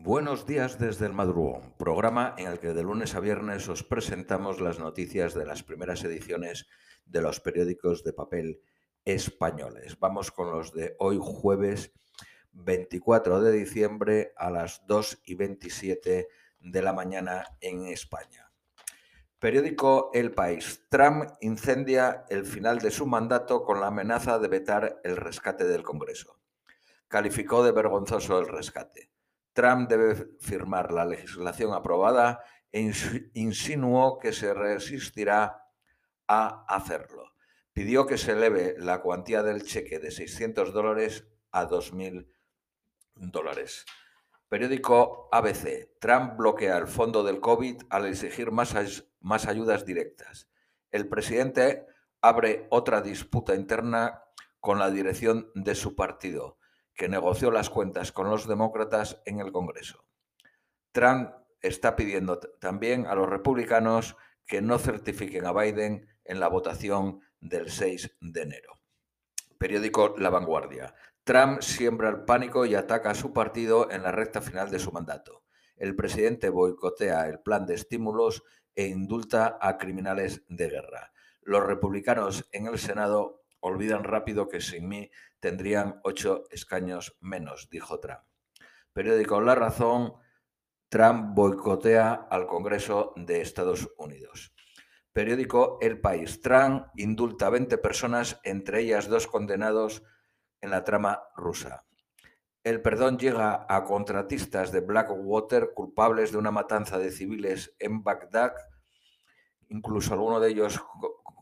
Buenos días desde el madrugón, programa en el que de lunes a viernes os presentamos las noticias de las primeras ediciones de los periódicos de papel españoles. Vamos con los de hoy jueves 24 de diciembre a las 2 y 27 de la mañana en España. Periódico El País. Trump incendia el final de su mandato con la amenaza de vetar el rescate del Congreso. Calificó de vergonzoso el rescate. Trump debe firmar la legislación aprobada e insinuó que se resistirá a hacerlo. Pidió que se eleve la cuantía del cheque de 600 dólares a 2.000 dólares. Periódico ABC. Trump bloquea el fondo del COVID al exigir más, más ayudas directas. El presidente abre otra disputa interna con la dirección de su partido que negoció las cuentas con los demócratas en el Congreso. Trump está pidiendo también a los republicanos que no certifiquen a Biden en la votación del 6 de enero. Periódico La Vanguardia. Trump siembra el pánico y ataca a su partido en la recta final de su mandato. El presidente boicotea el plan de estímulos e indulta a criminales de guerra. Los republicanos en el Senado olvidan rápido que sin mí tendrían ocho escaños menos, dijo Trump. Periódico La Razón, Trump boicotea al Congreso de Estados Unidos. Periódico El País, Trump indulta a 20 personas, entre ellas dos condenados en la trama rusa. El perdón llega a contratistas de Blackwater culpables de una matanza de civiles en Bagdad, incluso alguno de ellos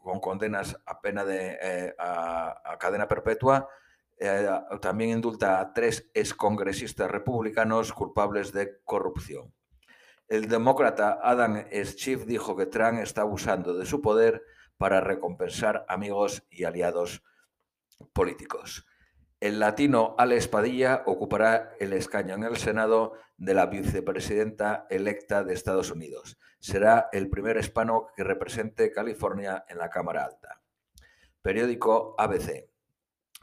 con condenas a pena de eh, a, cadena perpetua. Eh, también indulta a tres excongresistas republicanos culpables de corrupción. El demócrata Adam Schiff dijo que Trump está abusando de su poder para recompensar amigos y aliados políticos. El latino Alex Padilla ocupará el escaño en el Senado de la vicepresidenta electa de Estados Unidos. Será el primer hispano que represente California en la Cámara Alta. Periódico ABC.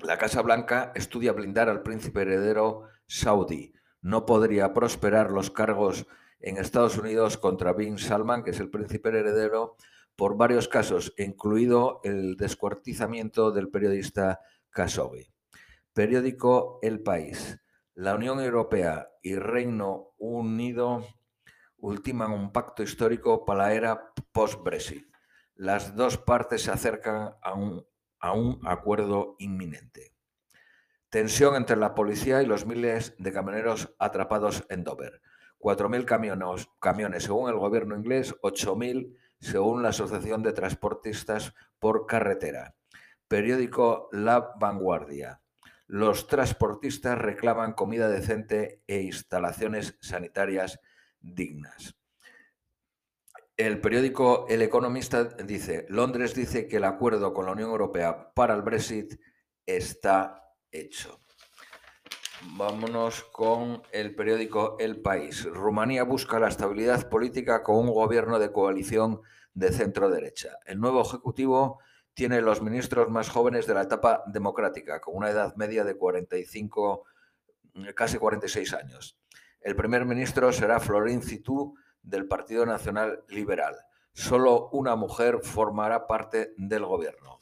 La Casa Blanca estudia blindar al príncipe heredero saudí. No podría prosperar los cargos en Estados Unidos contra Bin Salman, que es el príncipe heredero, por varios casos, incluido el descuartizamiento del periodista Khashoggi. Periódico El País. La Unión Europea y Reino Unido ultiman un pacto histórico para la era post-Brexit. Las dos partes se acercan a un, a un acuerdo inminente. Tensión entre la policía y los miles de camioneros atrapados en Dover. 4.000 camiones, camiones según el gobierno inglés, 8.000 según la Asociación de Transportistas por Carretera. Periódico La Vanguardia. Los transportistas reclaman comida decente e instalaciones sanitarias dignas. El periódico El Economista dice, Londres dice que el acuerdo con la Unión Europea para el Brexit está hecho. Vámonos con el periódico El País. Rumanía busca la estabilidad política con un gobierno de coalición de centro derecha. El nuevo ejecutivo tiene los ministros más jóvenes de la etapa democrática, con una edad media de 45, casi 46 años. El primer ministro será Florin Citú del Partido Nacional Liberal. Solo una mujer formará parte del gobierno.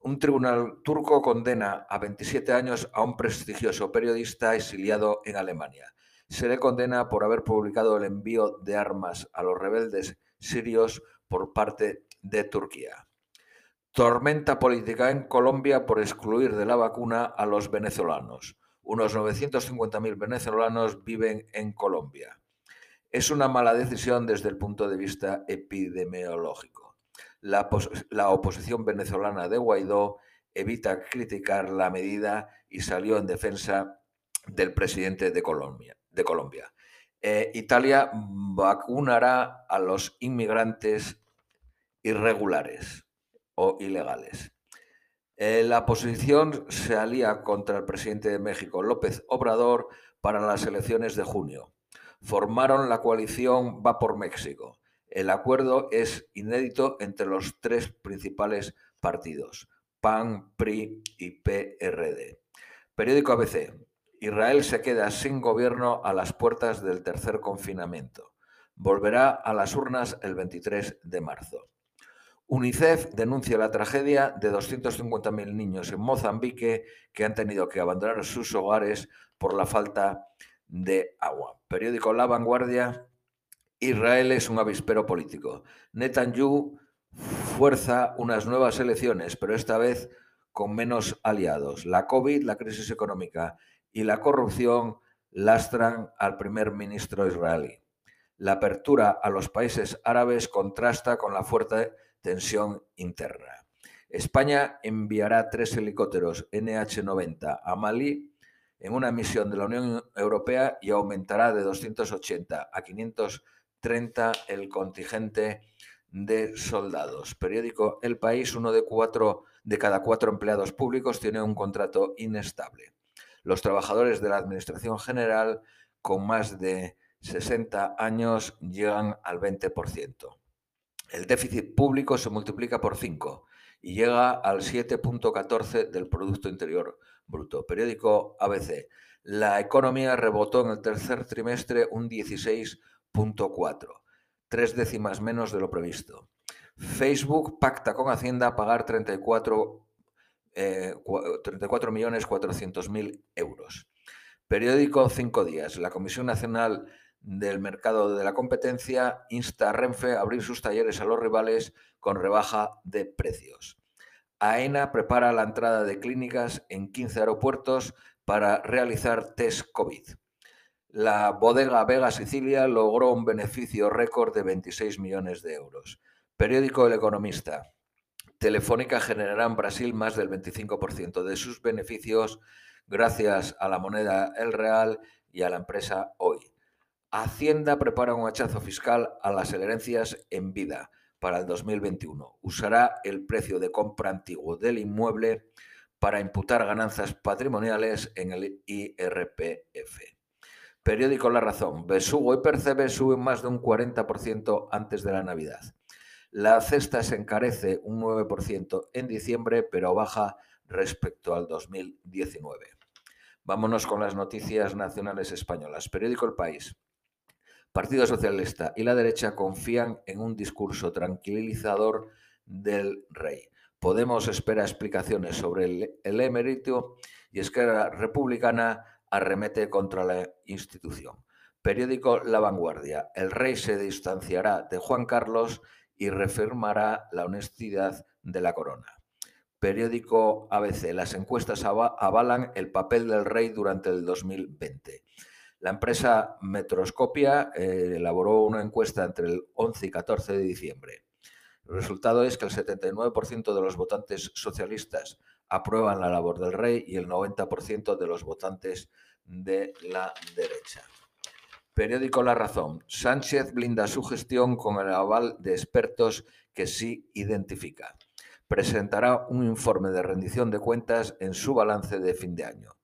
Un tribunal turco condena a 27 años a un prestigioso periodista exiliado en Alemania. Se le condena por haber publicado el envío de armas a los rebeldes sirios por parte de Turquía. Tormenta política en Colombia por excluir de la vacuna a los venezolanos. Unos 950.000 venezolanos viven en Colombia. Es una mala decisión desde el punto de vista epidemiológico. La, oposición venezolana de Guaidó evita criticar la medida y salió en defensa del presidente de Colombia. De Colombia. Eh, Italia vacunará a los inmigrantes irregulares o ilegales. Eh, la oposición se alía contra el presidente de México, López Obrador, para las elecciones de junio. Formaron la coalición Va por México. El acuerdo es inédito entre los tres principales partidos, PAN, PRI y PRD. Periódico ABC. Israel se queda sin gobierno a las puertas del tercer confinamiento. Volverá a las urnas el 23 de marzo. UNICEF denuncia la tragedia de 250.000 niños en Mozambique que han tenido que abandonar sus hogares por la falta de agua. Periódico La Vanguardia. Israel es un avispero político. Netanyahu fuerza unas nuevas elecciones, pero esta vez con menos aliados. La COVID, la crisis económica y la corrupción lastran al primer ministro israelí. La apertura a los países árabes contrasta con la fuerte tensión interna. España enviará tres helicópteros NH-90 a Mali en una misión de la Unión Europea y aumentará de 280 a 530 el contingente de soldados. Periódico El País, uno de, cuatro, de cada cuatro empleados públicos tiene un contrato inestable. Los trabajadores de la Administración General con más de 60 años llegan al 20%. El déficit público se multiplica por 5 y llega al 7.14 del Producto Interior Bruto. Periódico ABC. La economía rebotó en el tercer trimestre un 16.4, tres décimas menos de lo previsto. Facebook pacta con Hacienda pagar 34, eh, 34 millones 400 mil euros. Periódico Cinco Días. La Comisión Nacional del Mercado de la Competencia insta a Renfe a abrir sus talleres a los rivales con rebaja de precios. AENA prepara la entrada de clínicas en 15 aeropuertos para realizar test COVID. La bodega Vega Sicilia logró un beneficio récord de 26 millones de euros. Periódico El Economista. Telefónica generará en Brasil más del 25% de sus beneficios gracias a la moneda El Real y a la empresa Hoy. Hacienda prepara un hachazo fiscal a las herencias en vida para el 2021. Usará el precio de compra antiguo del inmueble para imputar ganancias patrimoniales en el IRPF. Periódico La Razón. Besugo y Percebe suben más de un 40% antes de la Navidad. La cesta se encarece un 9% en diciembre, pero baja respecto al 2019. Vámonos con las noticias nacionales españolas. Periódico El País. Partido Socialista y la derecha confían en un discurso tranquilizador del rey. Podemos espera explicaciones sobre el, emérito y Esquerra Republicana arremete contra la institución. Periódico La Vanguardia. El rey se distanciará de Juan Carlos y reafirmará la honestidad de la corona. Periódico ABC. Las encuestas avalan el papel del rey durante el 2020. La empresa Metroscopia eh, elaboró una encuesta entre el 11 y 14 de diciembre. El resultado es que el 79% de los votantes socialistas aprueban la labor del rey y el 90% de los votantes de la derecha. Periódico La Razón. Sánchez blinda su gestión con el aval de expertos que sí identifica. Presentará un informe de rendición de cuentas en su balance de fin de año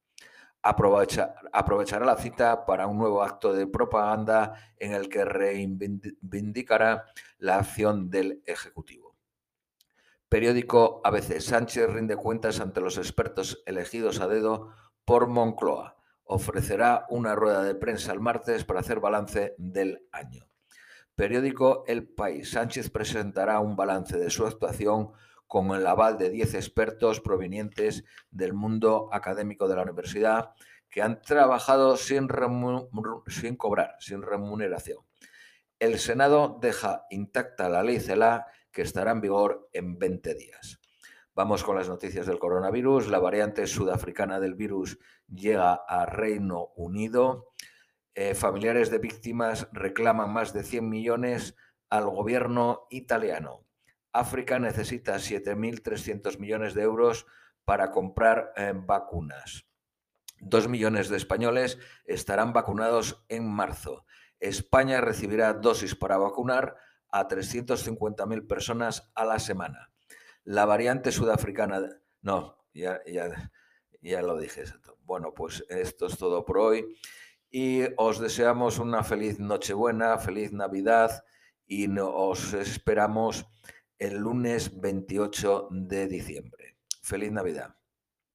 aprovechará la cita para un nuevo acto de propaganda en el que reivindicará la acción del Ejecutivo. Periódico ABC. Sánchez rinde cuentas ante los expertos elegidos a dedo por Moncloa. Ofrecerá una rueda de prensa el martes para hacer balance del año. Periódico El País. Sánchez presentará un balance de su actuación con el aval de 10 expertos provenientes del mundo académico de la universidad que han trabajado sin, sin cobrar, sin remuneración. El Senado deja intacta la ley CELA que estará en vigor en 20 días. Vamos con las noticias del coronavirus. La variante sudafricana del virus llega a Reino Unido. Eh, familiares de víctimas reclaman más de 100 millones al gobierno italiano. África necesita 7.300 millones de euros para comprar eh, vacunas. Dos millones de españoles estarán vacunados en marzo. España recibirá dosis para vacunar a 350.000 personas a la semana. La variante sudafricana... No, ya, ya, ya lo dije. Bueno, pues esto es todo por hoy y os deseamos una feliz Nochebuena, feliz Navidad y os esperamos el lunes 28 de diciembre. Feliz Navidad.